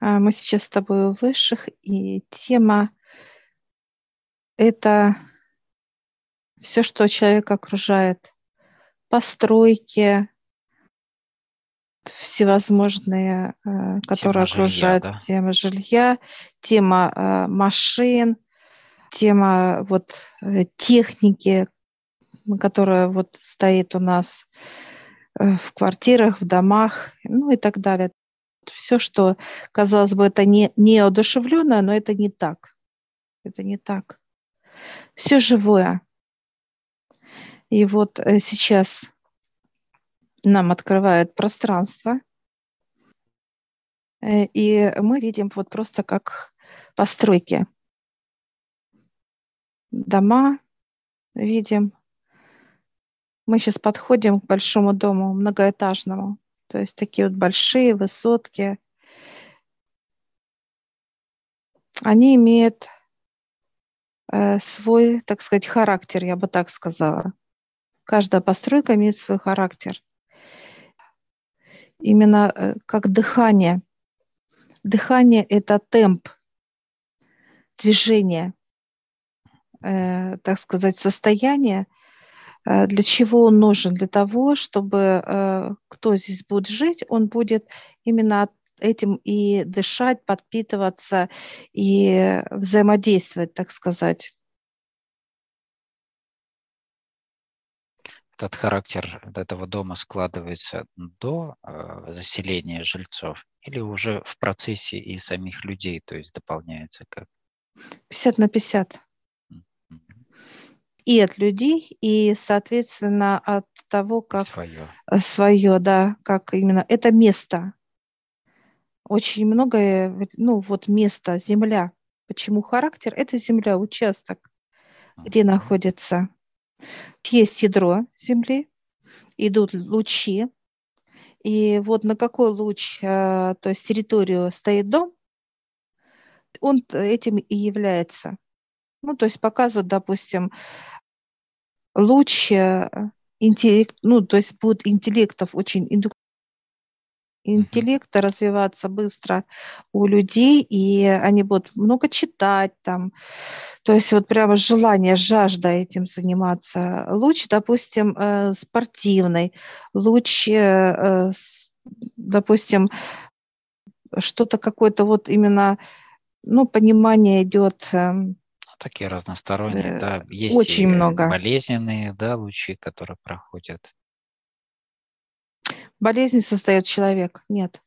А, мы сейчас с тобой у высших, и тема – это все, что человека окружает. Постройки, всевозможные, э, которые тема окружают жилья, да? тема жилья, тема э, машин, тема вот э, техники, которая вот стоит у нас в квартирах, в домах, ну и так далее все, что, казалось бы, это не, не одушевленное, но это не так. Это не так. Все живое. И вот э, сейчас нам открывает пространство, э, и мы видим вот просто как постройки. Дома видим. Мы сейчас подходим к большому дому, многоэтажному. То есть такие вот большие высотки. Они имеют э, свой, так сказать, характер, я бы так сказала. Каждая постройка имеет свой характер. Именно э, как дыхание. Дыхание – это темп движения, э, так сказать, состояние – для чего он нужен? Для того, чтобы э, кто здесь будет жить, он будет именно этим и дышать, подпитываться и взаимодействовать, так сказать. Этот характер этого дома складывается до э, заселения жильцов или уже в процессе и самих людей, то есть дополняется как? 50 на 50 и от людей, и, соответственно, от того, как свое, свое да, как именно это место. Очень многое, ну вот место, земля. Почему характер? Это земля, участок, где находится. Есть ядро земли, идут лучи, и вот на какой луч, а, то есть территорию стоит дом, он этим и является. Ну, то есть показывают, допустим, луч интеллект, ну, то есть будет интеллектов очень интеллекта развиваться быстро у людей, и они будут много читать там. То есть вот прямо желание, жажда этим заниматься. Луч, допустим, э, спортивный, луч, э, допустим, что-то какое-то вот именно, ну, понимание идет эм, такие разносторонние, да. Есть Очень много. болезненные, да, лучи, которые проходят. Болезнь создает человек, нет.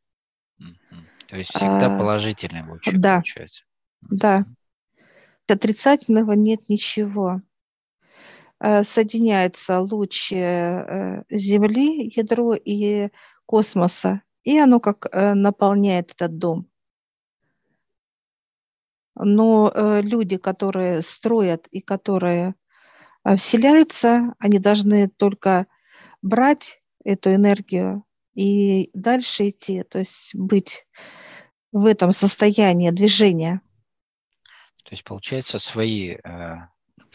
То есть всегда а, положительные лучи да, получается. Да. Отрицательного нет ничего. Э, соединяется луч э, Земли, ядро и космоса, и оно как э, наполняет этот дом. Но э, люди, которые строят и которые э, вселяются, они должны только брать эту энергию и дальше идти, то есть быть в этом состоянии движения. То есть, получается, свои э,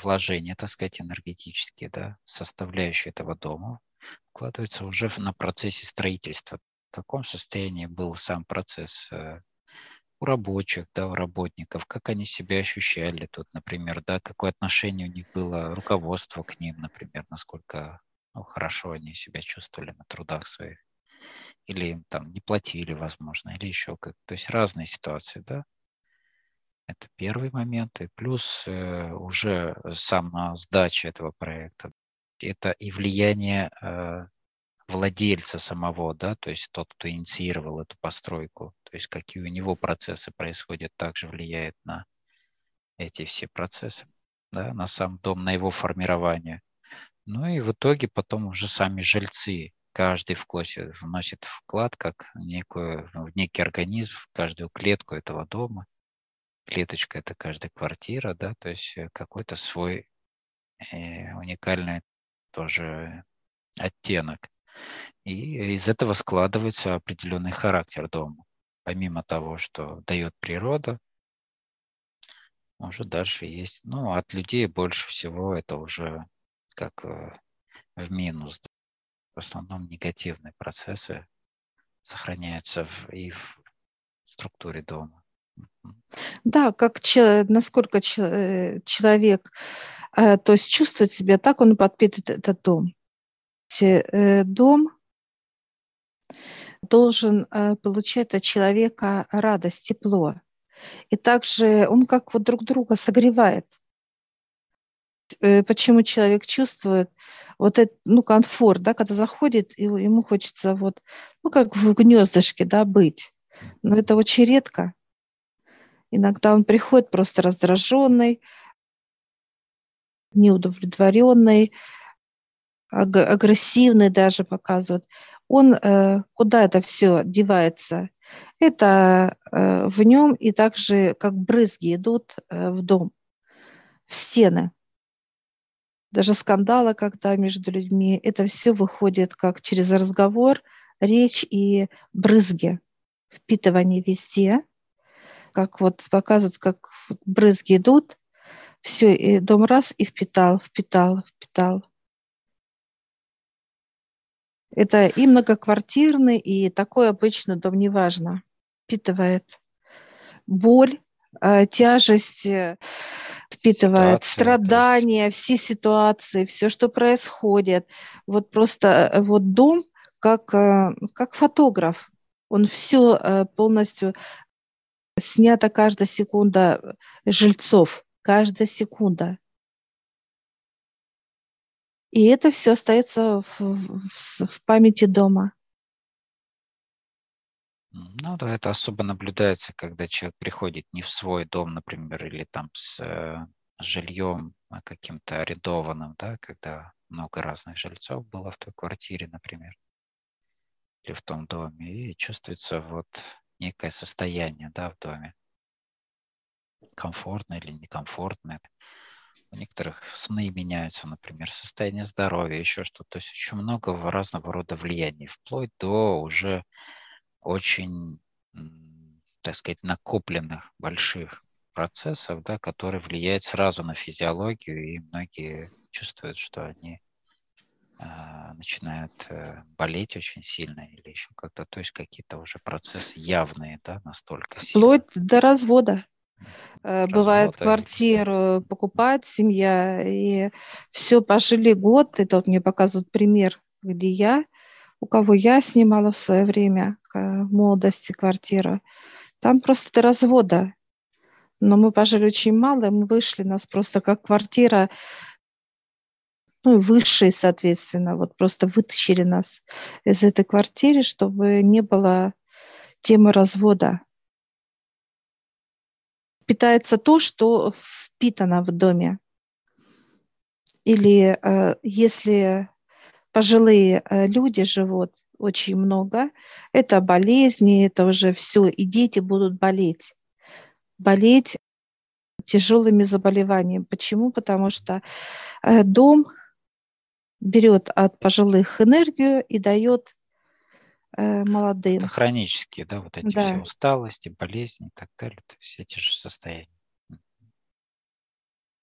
вложения, так сказать, энергетические, да, составляющие этого дома, вкладываются уже на процессе строительства. В каком состоянии был сам процесс э, у рабочих, да, у работников, как они себя ощущали тут, например, да, какое отношение у них было руководство к ним, например, насколько ну, хорошо они себя чувствовали на трудах своих, или им там не платили, возможно, или еще как, то есть разные ситуации, да. Это первый момент, и плюс э, уже сама сдача этого проекта, это и влияние э, владельца самого, да, то есть тот, кто инициировал эту постройку, то есть какие у него процессы происходят, также влияет на эти все процессы, да, на сам дом, на его формирование. Ну и в итоге потом уже сами жильцы, каждый вклад, вносит вклад как некую, в некий организм, в каждую клетку этого дома. Клеточка – это каждая квартира, да, то есть э, какой-то свой э, уникальный тоже оттенок. И из этого складывается определенный характер дома. Помимо того, что дает природа, уже дальше есть. Ну, от людей больше всего это уже как э, в минус. В основном негативные процессы сохраняются в, и в структуре дома. Да, как насколько э, человек э, то есть чувствует себя, так он и подпитывает этот дом. Э, дом должен получать от человека радость, тепло. И также он как вот друг друга согревает. Почему человек чувствует вот этот, ну, комфорт, да, когда заходит, ему хочется вот, ну, как в гнездышке, да, быть. Но это очень редко. Иногда он приходит просто раздраженный, неудовлетворенный, агрессивный даже показывает. Он э, куда это все девается? Это э, в нем и также как брызги идут э, в дом, в стены. Даже скандалы, когда между людьми, это все выходит как через разговор, речь и брызги, впитывание везде – как вот показывают, как брызги идут, все, и дом раз и впитал, впитал, впитал. Это и многоквартирный, и такой обычно дом неважно, впитывает боль, э, тяжесть, э, впитывает Ситуация, страдания, все ситуации, все, что происходит. Вот просто э, вот дом как, как фотограф. Он все полностью снята каждая секунда жильцов, каждая секунда. И это все остается в, в, в памяти дома. Ну да, это особо наблюдается, когда человек приходит не в свой дом, например, или там с э, жильем а каким-то арендованным, да, когда много разных жильцов было в той квартире, например, или в том доме, и чувствуется вот некое состояние да, в доме. Комфортное или некомфортное. Некоторых сны меняются, например, состояние здоровья, еще что-то. То есть очень много разного рода влияний, вплоть до уже очень, так сказать, накопленных больших процессов, да, которые влияют сразу на физиологию, и многие чувствуют, что они а, начинают э, болеть очень сильно или еще как-то, то есть какие-то уже процессы явные, да, настолько сильные. Вплоть до развода. Э, Развода Бывает, квартиру покупать семья, и все, пожили год, это вот мне показывают пример, где я, у кого я снимала в свое время, в молодости квартиру, там просто до развода. Но мы пожили очень мало, мы вышли, нас просто как квартира ну и высшие, соответственно, вот просто вытащили нас из этой квартиры, чтобы не было темы развода. Питается то, что впитано в доме. Или э, если пожилые э, люди живут очень много, это болезни, это уже все, и дети будут болеть. Болеть тяжелыми заболеваниями. Почему? Потому что э, дом берет от пожилых энергию и дает молодым. Это хронические, да, вот эти да. все усталости, болезни и так далее, то есть эти же состояния.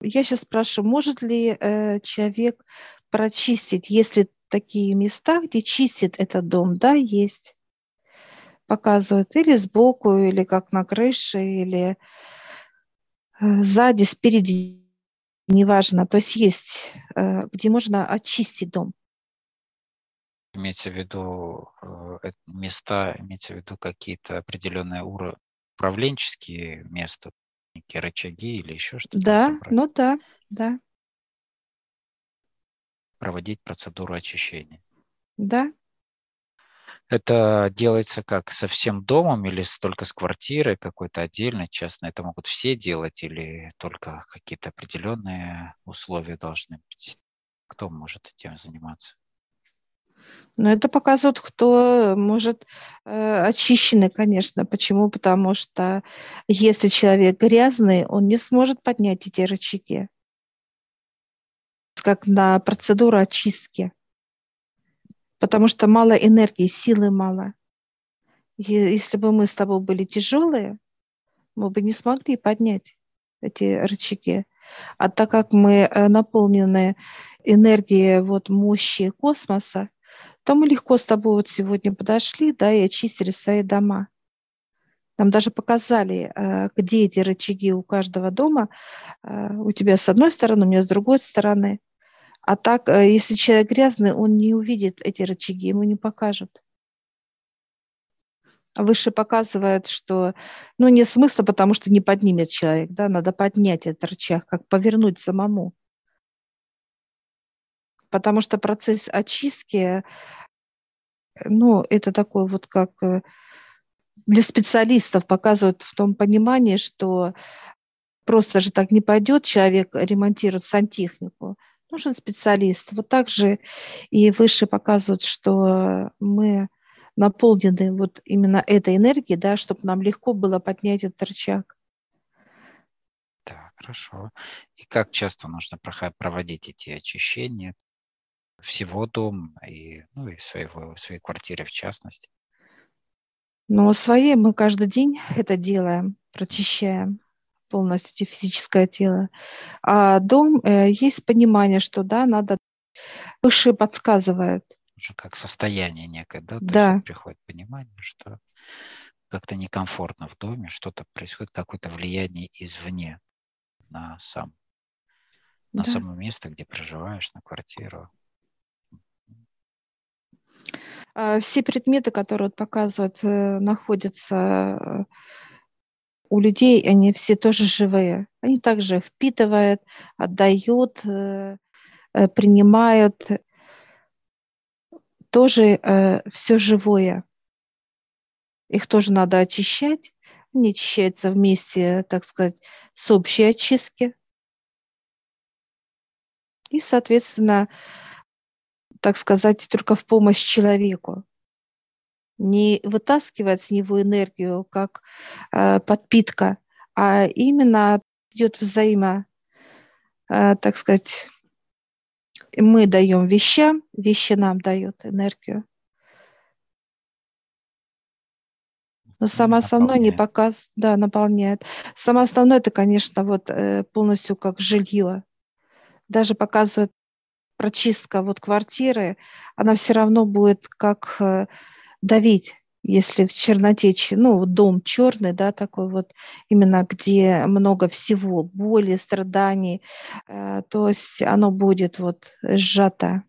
Я сейчас спрашиваю, может ли э, человек прочистить, если такие места, где чистит этот дом, да, есть, показывают или сбоку, или как на крыше, или э, сзади, спереди неважно, то есть есть, э, где можно очистить дом. Имеется в виду э, места, имеется в виду какие-то определенные уровни, управленческие места, некие рычаги или еще что-то? Да, ну да, да. Проводить процедуру очищения. Да. Это делается как со всем домом или только с квартирой какой-то отдельно, частно? Это могут все делать или только какие-то определенные условия должны быть? Кто может этим заниматься? Ну, это показывает, кто может э, очищенный, конечно. Почему? Потому что если человек грязный, он не сможет поднять эти рычаги. Как на процедуру очистки потому что мало энергии, силы мало. И если бы мы с тобой были тяжелые, мы бы не смогли поднять эти рычаги. А так как мы э, наполнены энергией вот мощи космоса, то мы легко с тобой вот сегодня подошли, да, и очистили свои дома. Нам даже показали, э, где эти рычаги у каждого дома. Э, у тебя с одной стороны, у меня с другой стороны. А так, э, если человек грязный, он не увидит эти рычаги, ему не покажут. Выше показывает, что ну, не смысла, потому что не поднимет человек, да, надо поднять этот рычаг, как повернуть самому. Потому что процесс очистки, ну, это такой вот как э, для специалистов показывают в том понимании, что просто же так не пойдет человек ремонтировать сантехнику. Нужен специалист. Вот так же и выше показывают, что мы наполнены вот именно этой энергией, да, чтобы нам легко было поднять этот рычаг. Так, хорошо. И как часто нужно проводить эти очищения всего дома и, ну, и своего, своей квартиры в частности? Ну, своей мы каждый день это делаем, прочищаем полностью физическое тело. А дом, э, есть понимание, что, да, надо, выше подсказывает – уже как состояние некое, да? То да. есть приходит понимание, что как-то некомфортно в доме, что-то происходит, какое-то влияние извне на сам, на да. само место, где проживаешь, на квартиру. А, все предметы, которые показывают, э, находятся э, у людей, они все тоже живые. Они также впитывают, отдают, э, принимают тоже все живое. Их тоже надо очищать. Они очищаются вместе, так сказать, с общей очистки. И, соответственно, так сказать, только в помощь человеку. Не вытаскивать с него энергию как э, подпитка, а именно идет взаимо, э, так сказать, мы даем вещам, вещи нам дают энергию. Но самое основное не показ, да, наполняет. Самое основное это, конечно, вот э, полностью как жилье. Даже показывает прочистка вот квартиры, она все равно будет как э, давить если в черноте, ну, дом черный, да, такой вот, именно где много всего, боли, страданий, э, то есть оно будет вот сжато.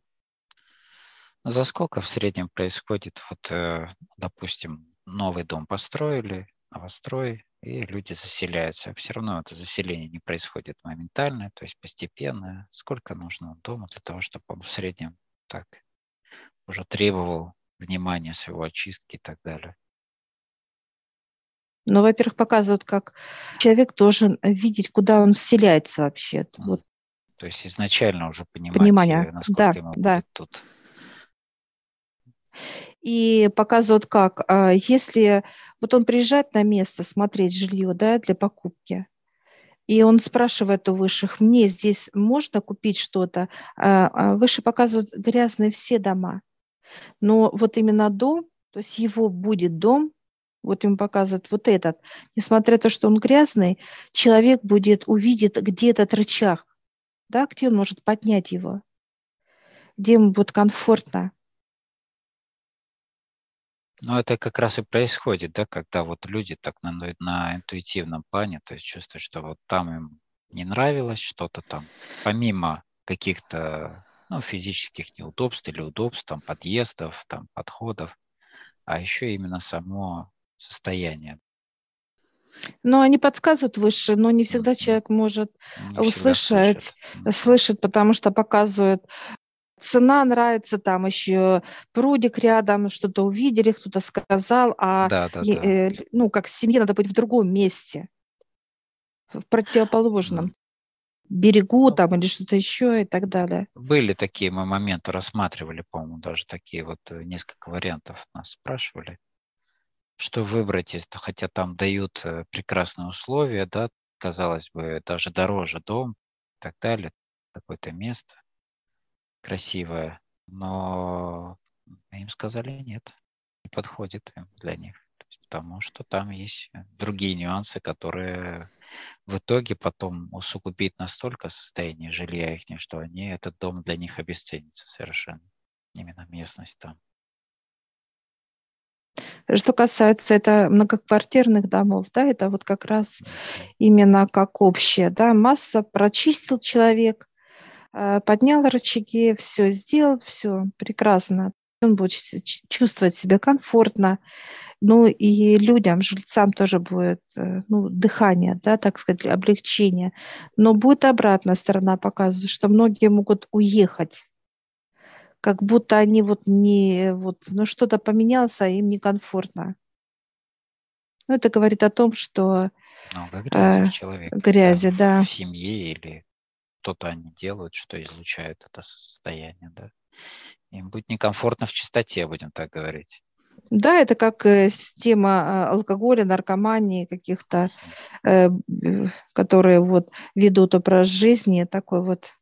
За сколько в среднем происходит, вот, э, допустим, новый дом построили, новострой, и люди заселяются. Все равно это заселение не происходит моментально, то есть постепенно. Сколько нужно дому для того, чтобы он в среднем так уже требовал внимания своего очистки и так далее. Ну, во-первых, показывают, как человек должен видеть, куда он вселяется вообще. Вот. То есть изначально уже понимать, Понимание. насколько да, ему да. будет тут. И показывают, как, а, если вот он приезжает на место смотреть жилье да, для покупки, и он спрашивает у высших, мне здесь можно купить что-то? А, а выше показывают грязные все дома. Но вот именно дом, то есть его будет дом, вот им показывают вот этот, несмотря на то, что он грязный, человек будет, увидит, где этот рычаг, да, где он может поднять его, где ему будет комфортно. Ну, это как раз и происходит, да, когда вот люди так на, на интуитивном плане, то есть чувствуют, что вот там им не нравилось что-то там, помимо каких-то ну, физических неудобств или удобств, там, подъездов, там, подходов, а еще именно само состояние. Но они подсказывают выше, но не всегда человек может не услышать, слышит. слышит, потому что показывают цена нравится, там еще прудик рядом, что-то увидели, кто-то сказал, а да, да, да. Э, ну, как семье надо быть в другом месте, в противоположном. Берегу ну, там или что-то еще и так далее. Были такие мы моменты, рассматривали, по-моему, даже такие вот э, несколько вариантов нас спрашивали, что выбрать, если, хотя там дают э, прекрасные условия, да, казалось бы, даже дороже дом и так далее, какое-то место красивое, но им сказали нет, не подходит для них, потому что там есть другие нюансы, которые в итоге потом усугубит настолько состояние жилья их, что они, этот дом для них обесценится совершенно. Именно местность там. Что касается это многоквартирных домов, да, это вот как раз именно как общее, да, масса прочистил человек, поднял рычаги, все сделал, все прекрасно. Он будет чувствовать себя комфортно, ну и людям, жильцам тоже будет э, ну, дыхание, да, так сказать, облегчение. Но будет обратная сторона показывать, что многие могут уехать как будто они вот не, вот, ну что-то поменялось, а им некомфортно. Ну, это говорит о том, что много грязи э, человек, грязи, да. В семье или что-то они делают, что излучают это состояние, да. Им будет некомфортно в чистоте, будем так говорить. Да, это как э, тема а, алкоголя, наркомании каких-то, э, которые вот ведут образ жизни, такой вот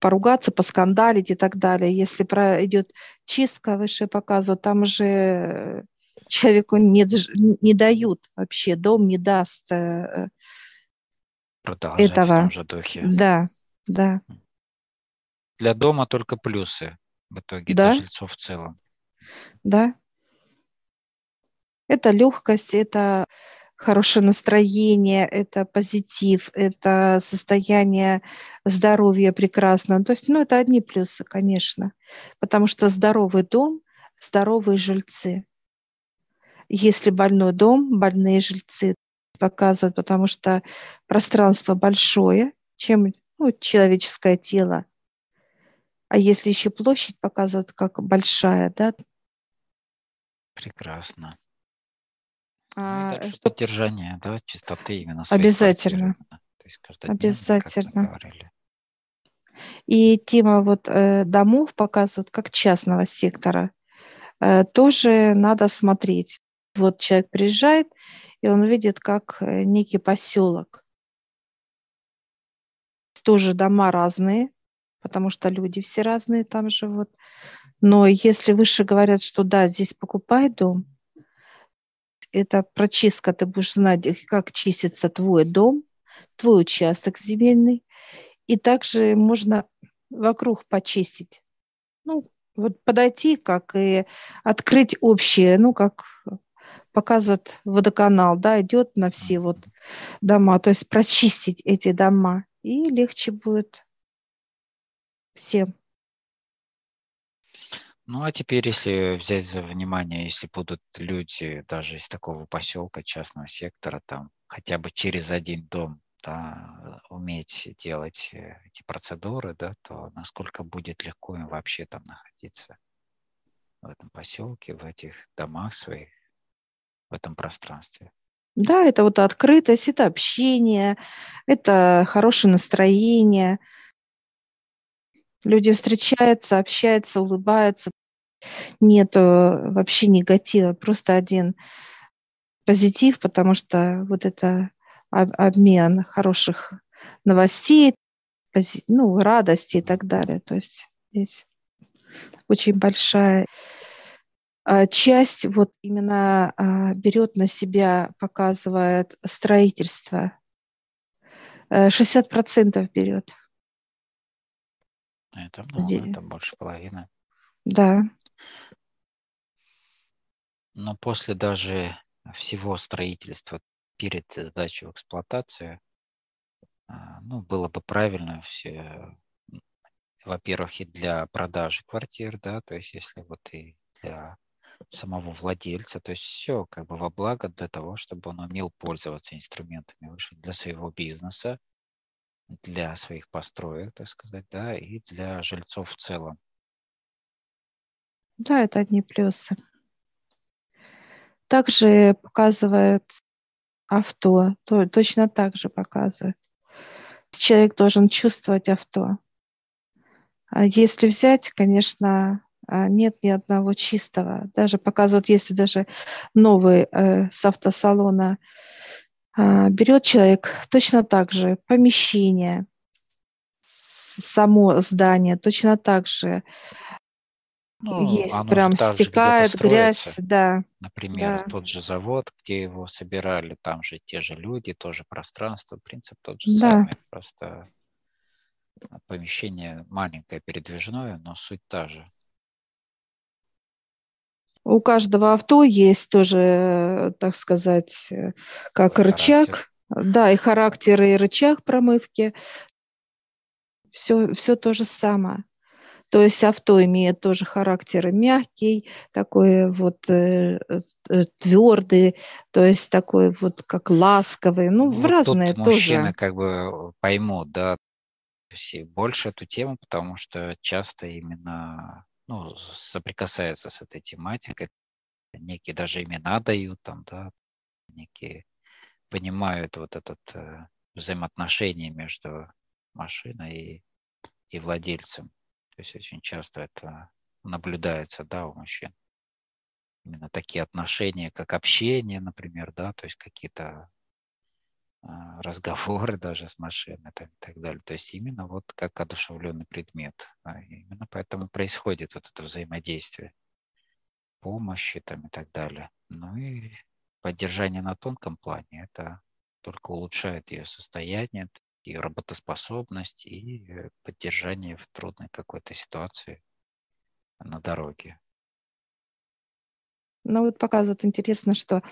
поругаться, поскандалить и так далее. Если идет чистка, выше показывают, там же человеку не, не дают вообще, дом не даст э, Продолжать этого. в том же духе. Да, да. Для дома только плюсы в итоге, да? для жильцов в целом. Да. Это легкость, это хорошее настроение, это позитив, это состояние здоровья прекрасно. То есть, ну, это одни плюсы, конечно, потому что здоровый дом, здоровые жильцы. Если больной дом, больные жильцы показывают, потому что пространство большое, чем ну, человеческое тело. А если еще площадь показывают, как большая, да? Прекрасно. А, ну, что... Поддержание, да, чистоты именно Обязательно. То есть Обязательно. И тема вот э, домов показывают как частного сектора. Э, тоже надо смотреть. Вот человек приезжает, и он видит как э, некий поселок. Тоже дома разные, потому что люди все разные там живут. Но если выше говорят, что да, здесь покупай дом, это прочистка, ты будешь знать, как чистится твой дом, твой участок земельный. И также можно вокруг почистить. Ну, вот подойти, как и открыть общее, ну, как показывает водоканал, да, идет на все вот дома, то есть прочистить эти дома, и легче будет всем. Ну, а теперь, если взять за внимание, если будут люди даже из такого поселка, частного сектора, там хотя бы через один дом да, уметь делать э, эти процедуры, да, то насколько будет легко им вообще там находиться в этом поселке, в этих домах своих, в этом пространстве. Да, это вот открытость, это общение, это хорошее настроение, Люди встречаются, общаются, улыбаются. Нет вообще негатива, просто один позитив, потому что вот это обмен хороших новостей, ну, радости и так далее. То есть здесь очень большая часть вот именно а, берет на себя, показывает строительство. 60% э, берет. Это много, это больше половины. Да. Но после даже всего строительства перед сдачей в эксплуатацию, а, ну, было бы правильно все, во-первых, и для продажи квартир, да, то есть если вот и для самого владельца, то есть все как бы во благо для того, чтобы он умел пользоваться инструментами для своего бизнеса, для своих построек, так сказать, да, и для жильцов в целом. Да, это одни плюсы. Также показывает авто, то, точно так же показывает. Человек должен чувствовать авто. А если взять, конечно, нет ни одного чистого. Даже показывают, если даже новый э, с автосалона а, берет человек точно так же помещение, само здание точно так же ну, есть, прям стекает грязь, да. Например, да. тот же завод, где его собирали, там же те же люди, тоже пространство, принцип тот же да. самый, просто помещение маленькое, передвижное, но суть та же. У каждого авто есть тоже, так сказать, как характер. рычаг, да, и характер, и рычаг промывки. Все, все то же самое. То есть авто имеет тоже характер мягкий, такой вот э, э, твердый, то есть такой вот как ласковый, ну, вот в разные тут тоже. мужчины как бы поймут, да, больше эту тему, потому что часто именно ну, соприкасаются с этой тематикой, некие даже имена дают там, да, некие понимают вот этот э, взаимоотношение между машиной и, и владельцем. То есть очень часто это наблюдается, да, у мужчин. Именно такие отношения, как общение, например, да, то есть какие-то разговоры даже с машиной там, и так далее. То есть именно вот как одушевленный предмет. А именно поэтому происходит вот это взаимодействие помощи там и так далее. Ну и поддержание на тонком плане, это только улучшает ее состояние, ее работоспособность и э, поддержание в трудной какой-то ситуации на дороге. Ну вот показывают интересно, что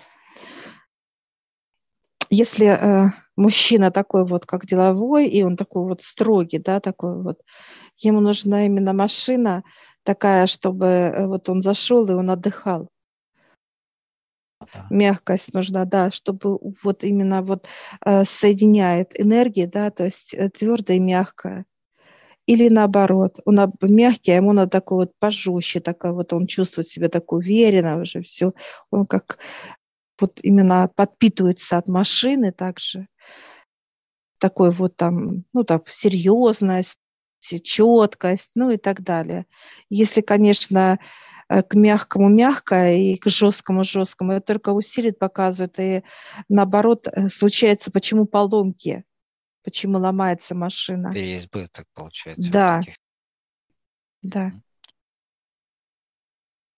если э, мужчина такой вот, как деловой, и он такой вот строгий, да, такой вот, ему нужна именно машина такая, чтобы э, вот он зашел и он отдыхал. Мягкость нужна, да, чтобы вот именно вот э, соединяет энергии, да, то есть э, твердое и мягкое. Или наоборот, он мягкий, а ему надо такой вот пожестче, такой вот он чувствует себя так уверенно уже все. Он как вот именно подпитывается от машины также. Такой вот там, ну так, серьезность, четкость, ну и так далее. Если, конечно, Э, к мягкому мягкое и к жесткому жесткому. Это только усилит, показывает. И наоборот, э, случается, почему поломки, почему ломается машина. Переизбыток получается. Да. Вот да.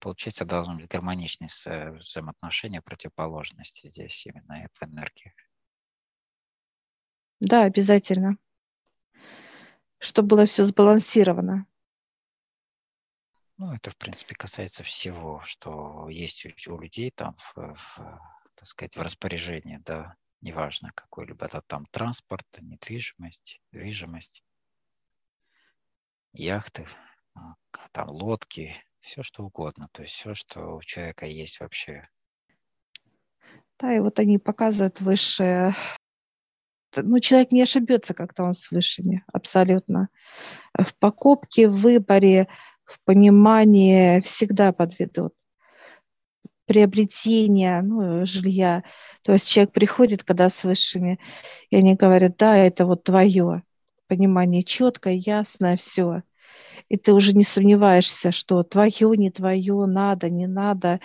Получается, должно быть гармоничные взаимоотношения противоположности здесь именно в энергии. Да, обязательно. Чтобы было все сбалансировано. Ну, это, в принципе, касается всего, что есть у, у людей там, в, в, так сказать, в распоряжении, да, неважно какой-либо это там транспорт, недвижимость, движимость, яхты, а, там лодки, все что угодно, то есть все, что у человека есть вообще. Да, и вот они показывают высшее. Ну, человек не ошибется как-то он с высшими, абсолютно. В покупке, в выборе, в понимании всегда подведут. Приобретение ну, жилья. То есть человек приходит, когда с высшими, и они говорят, да, это вот твое. Понимание четкое, ясное, все. И ты уже не сомневаешься, что твое, не твое, надо, не надо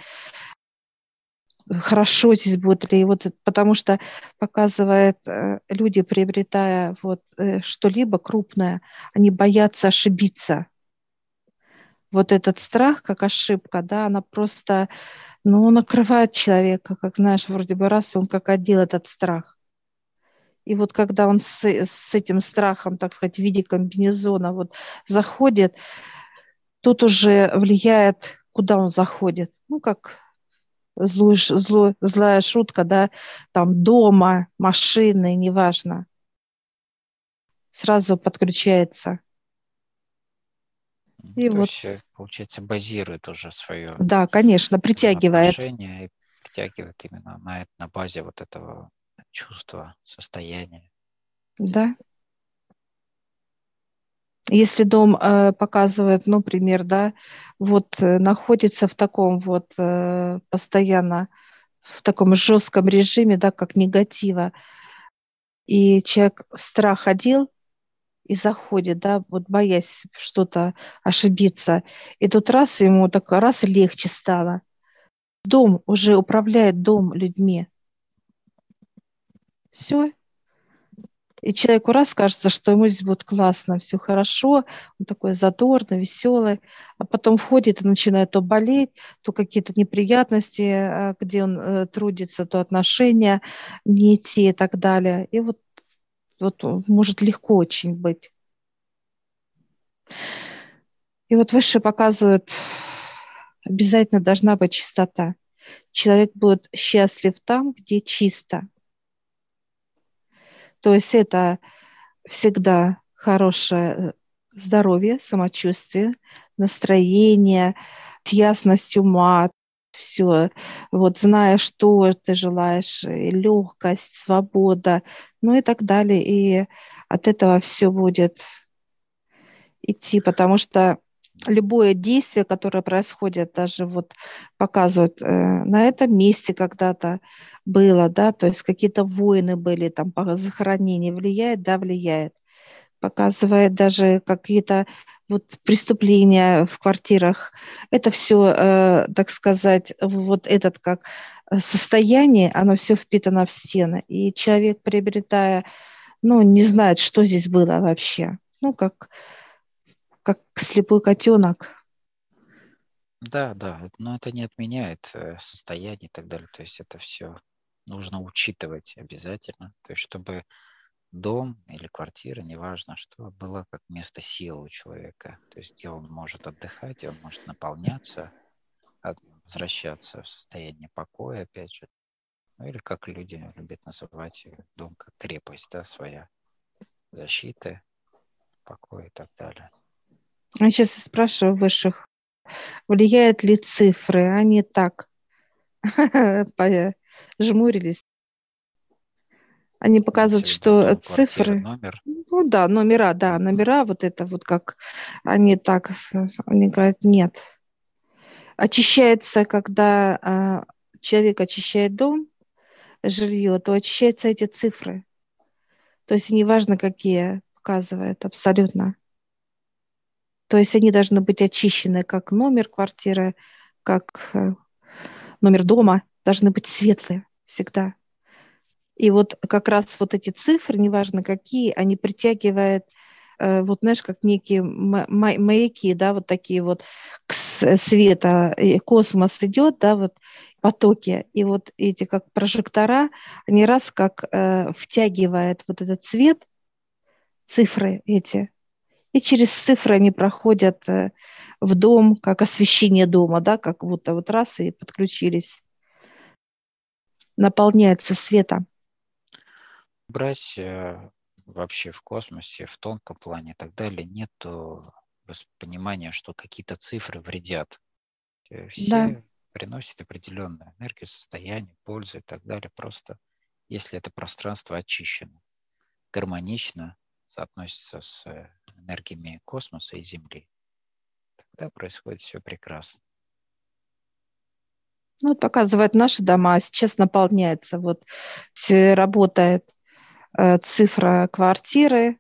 хорошо здесь будет ли, вот, потому что показывает, э, люди, приобретая вот э, что-либо крупное, они боятся ошибиться вот этот страх, как ошибка, да, она просто, ну, накрывает человека, как знаешь, вроде бы раз, он как одел этот страх. И вот когда он с, с этим страхом, так сказать, в виде комбинезона вот заходит, тут уже влияет, куда он заходит. Ну, как злой, злой, злая шутка, да, там дома, машины, неважно. Сразу подключается. И То вот. есть, получается, базирует уже свое. Да, конечно, притягивает. И притягивает именно на, на базе вот этого чувства, состояния. Да. Если дом э, показывает, ну, пример, да, вот э, находится в таком вот э, постоянно в таком жестком режиме, да, как негатива, и человек страх одел, и заходит, да, вот боясь что-то ошибиться. И тут раз ему так раз легче стало. Дом уже управляет дом людьми. Все. И человеку раз кажется, что ему здесь будет классно, все хорошо, он такой задорный, веселый, а потом входит и начинает то болеть, то какие-то неприятности, а, где он э, трудится, то отношения не те и так далее. И вот вот может легко очень быть. И вот выше показывают обязательно должна быть чистота. Человек будет счастлив там, где чисто. То есть это всегда хорошее э, здоровье, самочувствие, настроение, ясность ума, все, вот зная, что ты желаешь, легкость, свобода, ну и так далее. И от этого все будет идти, потому что любое действие, которое происходит, даже вот показывают э, на этом месте когда-то было, да, то есть какие-то войны были, там, захоронения, влияет, да, влияет. Показывает даже какие-то вот преступления в квартирах. Это все, э, так сказать, вот этот как состояние, оно все впитано в стены. И человек, приобретая, ну, не знает, что здесь было вообще. Ну, как как слепой котенок. Да, да, но это не отменяет э, состояние и так далее. То есть это все нужно учитывать обязательно. То есть чтобы дом или квартира, неважно что, было как место силы у человека. То есть где он может отдыхать, он может наполняться, возвращаться в состояние покоя, опять же. Ну или как люди любят называть дом как крепость, да, своя защита, покой и так далее. Я сейчас спрашиваю высших, влияют ли цифры? Они так жмурились. Они показывают, что цифры... Номер. Ну да, номера, да, номера, вот это вот как они так, они говорят, нет. Очищается, когда а, человек очищает дом, жилье, то очищаются эти цифры. То есть неважно, какие показывают, абсолютно. То есть они должны быть очищены, как номер квартиры, как э, номер дома, должны быть светлые всегда. И вот как раз вот эти цифры, неважно какие, они притягивают э, вот знаешь, как некие маяки, да, вот такие вот к света, космос идет, да, вот потоки, и вот эти как прожектора, они раз как э, втягивают вот этот цвет, цифры эти, и через цифры они проходят э, в дом, как освещение дома, да, как будто вот раз и подключились. Наполняется светом. Брать э, вообще в космосе, в тонком плане и так далее, нет понимания, что какие-то цифры вредят. Э, все да. приносят определенную энергию, состояние, пользу и так далее. Просто если это пространство очищено, гармонично соотносится с энергиями космоса и Земли, тогда происходит все прекрасно. Ну, вот показывает наши дома, сейчас наполняется, вот работает э, цифра квартиры,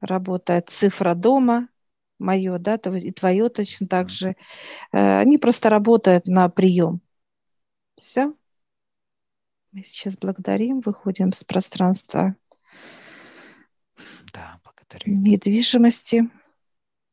работает цифра дома, мое, да, и твое точно так же. Э, они просто работают на прием. Все. Мы сейчас благодарим, выходим с пространства да, недвижимости.